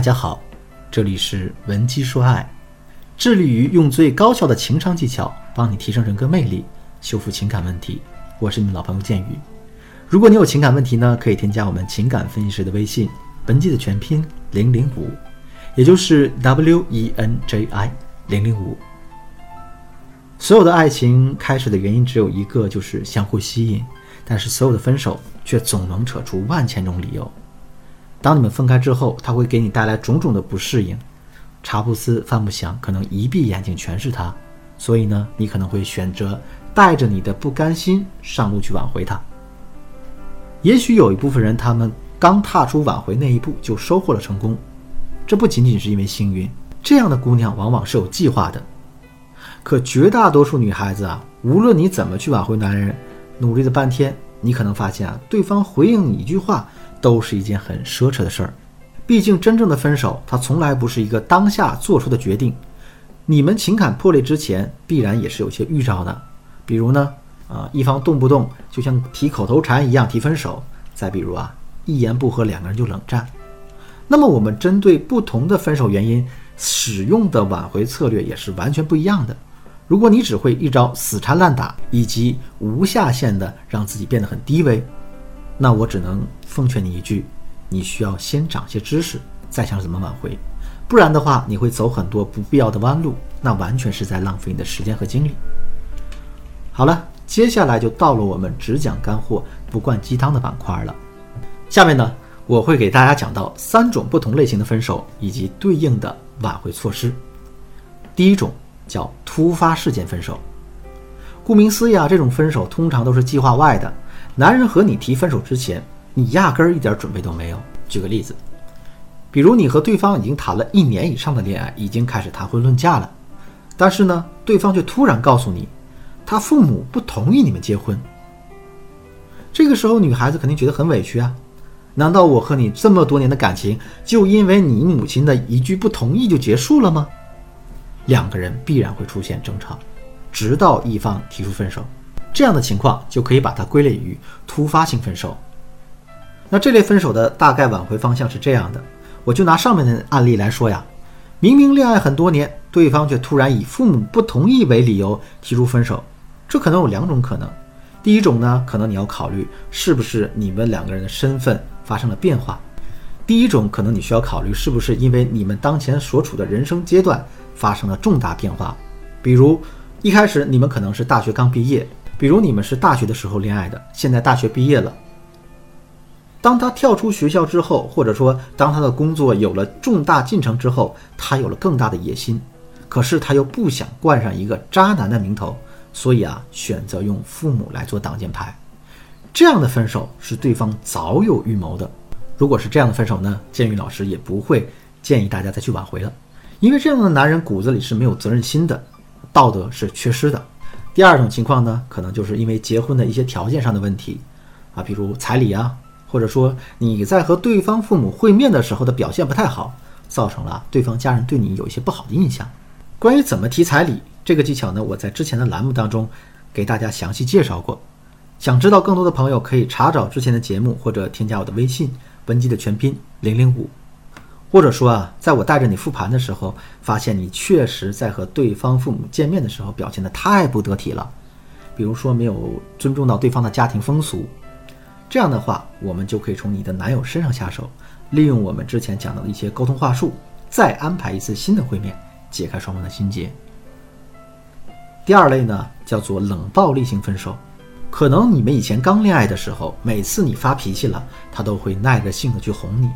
大家好，这里是文姬说爱，致力于用最高效的情商技巧帮你提升人格魅力，修复情感问题。我是你们老朋友建宇。如果你有情感问题呢，可以添加我们情感分析师的微信，文姬的全拼零零五，也就是 W E N J I 零零五。所有的爱情开始的原因只有一个，就是相互吸引，但是所有的分手却总能扯出万千种理由。当你们分开之后，他会给你带来种种的不适应，茶不思饭不想，可能一闭眼睛全是他。所以呢，你可能会选择带着你的不甘心上路去挽回他。也许有一部分人，他们刚踏出挽回那一步就收获了成功，这不仅仅是因为幸运，这样的姑娘往往是有计划的。可绝大多数女孩子啊，无论你怎么去挽回男人，努力了半天，你可能发现啊，对方回应你一句话。都是一件很奢侈的事儿，毕竟真正的分手，它从来不是一个当下做出的决定。你们情感破裂之前，必然也是有些预兆的，比如呢，啊，一方动不动就像提口头禅一样提分手；再比如啊，一言不合两个人就冷战。那么我们针对不同的分手原因，使用的挽回策略也是完全不一样的。如果你只会一招死缠烂打，以及无下限的让自己变得很低微。那我只能奉劝你一句：你需要先长些知识，再想怎么挽回，不然的话，你会走很多不必要的弯路，那完全是在浪费你的时间和精力。好了，接下来就到了我们只讲干货、不灌鸡汤的板块了。下面呢，我会给大家讲到三种不同类型的分手以及对应的挽回措施。第一种叫突发事件分手，顾名思义啊，这种分手通常都是计划外的。男人和你提分手之前，你压根儿一点准备都没有。举个例子，比如你和对方已经谈了一年以上的恋爱，已经开始谈婚论嫁了，但是呢，对方却突然告诉你，他父母不同意你们结婚。这个时候，女孩子肯定觉得很委屈啊！难道我和你这么多年的感情，就因为你母亲的一句不同意就结束了吗？两个人必然会出现争吵，直到一方提出分手。这样的情况就可以把它归类于突发性分手。那这类分手的大概挽回方向是这样的，我就拿上面的案例来说呀。明明恋爱很多年，对方却突然以父母不同意为理由提出分手，这可能有两种可能。第一种呢，可能你要考虑是不是你们两个人的身份发生了变化。第一种可能你需要考虑是不是因为你们当前所处的人生阶段发生了重大变化，比如一开始你们可能是大学刚毕业。比如你们是大学的时候恋爱的，现在大学毕业了。当他跳出学校之后，或者说当他的工作有了重大进程之后，他有了更大的野心，可是他又不想冠上一个渣男的名头，所以啊，选择用父母来做挡箭牌。这样的分手是对方早有预谋的。如果是这样的分手呢，建宇老师也不会建议大家再去挽回了，因为这样的男人骨子里是没有责任心的，道德是缺失的。第二种情况呢，可能就是因为结婚的一些条件上的问题，啊，比如彩礼啊，或者说你在和对方父母会面的时候的表现不太好，造成了对方家人对你有一些不好的印象。关于怎么提彩礼这个技巧呢，我在之前的栏目当中给大家详细介绍过。想知道更多的朋友可以查找之前的节目，或者添加我的微信文姬的全拼零零五。或者说啊，在我带着你复盘的时候，发现你确实在和对方父母见面的时候表现的太不得体了，比如说没有尊重到对方的家庭风俗，这样的话，我们就可以从你的男友身上下手，利用我们之前讲到的一些沟通话术，再安排一次新的会面，解开双方的心结。第二类呢，叫做冷暴力型分手，可能你们以前刚恋爱的时候，每次你发脾气了，他都会耐着性子去哄你，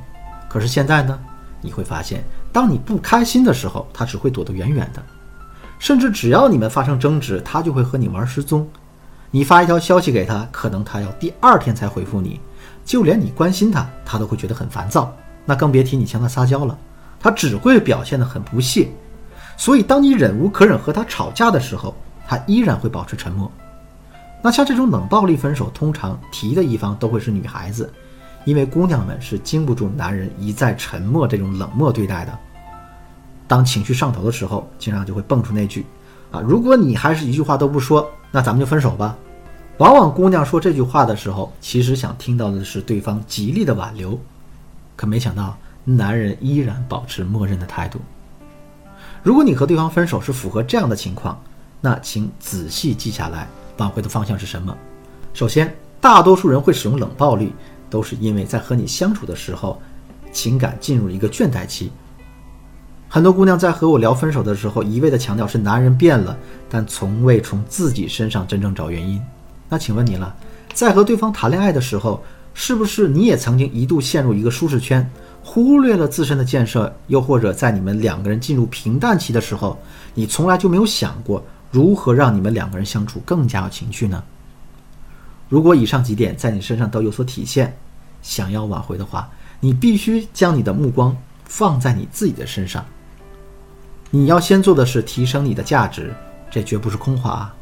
可是现在呢？你会发现，当你不开心的时候，他只会躲得远远的，甚至只要你们发生争执，他就会和你玩失踪。你发一条消息给他，可能他要第二天才回复你，就连你关心他，他都会觉得很烦躁。那更别提你向他撒娇了，他只会表现得很不屑。所以，当你忍无可忍和他吵架的时候，他依然会保持沉默。那像这种冷暴力分手，通常提的一方都会是女孩子。因为姑娘们是经不住男人一再沉默这种冷漠对待的，当情绪上头的时候，经常就会蹦出那句：“啊，如果你还是一句话都不说，那咱们就分手吧。”往往姑娘说这句话的时候，其实想听到的是对方极力的挽留，可没想到男人依然保持默认的态度。如果你和对方分手是符合这样的情况，那请仔细记下来挽回的方向是什么。首先，大多数人会使用冷暴力，都是因为在和你相处的时候，情感进入一个倦怠期。很多姑娘在和我聊分手的时候，一味的强调是男人变了，但从未从自己身上真正找原因。那请问你了，在和对方谈恋爱的时候，是不是你也曾经一度陷入一个舒适圈，忽略了自身的建设？又或者在你们两个人进入平淡期的时候，你从来就没有想过如何让你们两个人相处更加有情趣呢？如果以上几点在你身上都有所体现，想要挽回的话，你必须将你的目光放在你自己的身上。你要先做的是提升你的价值，这绝不是空话啊！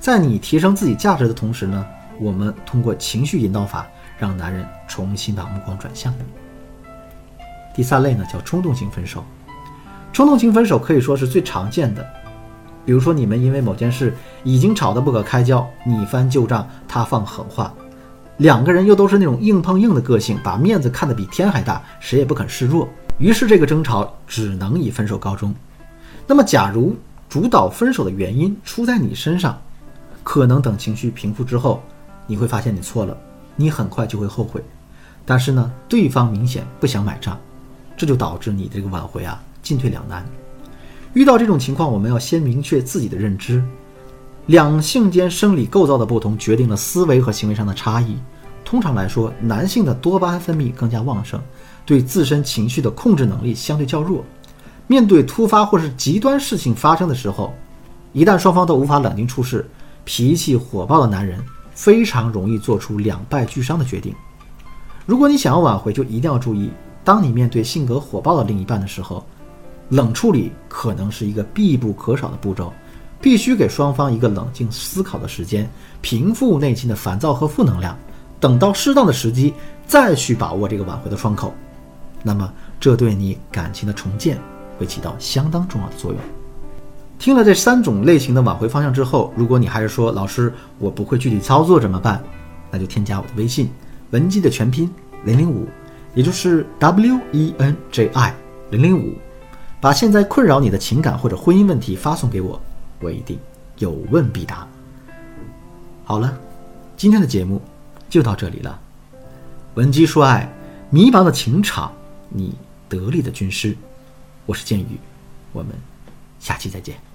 在你提升自己价值的同时呢，我们通过情绪引导法，让男人重新把目光转向你。第三类呢，叫冲动型分手。冲动型分手可以说是最常见的，比如说你们因为某件事已经吵得不可开交，你翻旧账，他放狠话，两个人又都是那种硬碰硬的个性，把面子看得比天还大，谁也不肯示弱，于是这个争吵只能以分手告终。那么，假如主导分手的原因出在你身上，可能等情绪平复之后，你会发现你错了，你很快就会后悔。但是呢，对方明显不想买账，这就导致你这个挽回啊进退两难。遇到这种情况，我们要先明确自己的认知：两性间生理构造的不同决定了思维和行为上的差异。通常来说，男性的多巴胺分泌更加旺盛，对自身情绪的控制能力相对较弱。面对突发或是极端事情发生的时候，一旦双方都无法冷静处事，脾气火爆的男人非常容易做出两败俱伤的决定。如果你想要挽回，就一定要注意，当你面对性格火爆的另一半的时候，冷处理可能是一个必不可少的步骤，必须给双方一个冷静思考的时间，平复内心的烦躁和负能量，等到适当的时机再去把握这个挽回的窗口。那么，这对你感情的重建。会起到相当重要的作用。听了这三种类型的挽回方向之后，如果你还是说老师我不会具体操作怎么办？那就添加我的微信文姬的全拼零零五，也就是 W E N J I 零零五，把现在困扰你的情感或者婚姻问题发送给我，我一定有问必答。好了，今天的节目就到这里了。文姬说爱，迷茫的情场，你得力的军师。我是剑宇，我们下期再见。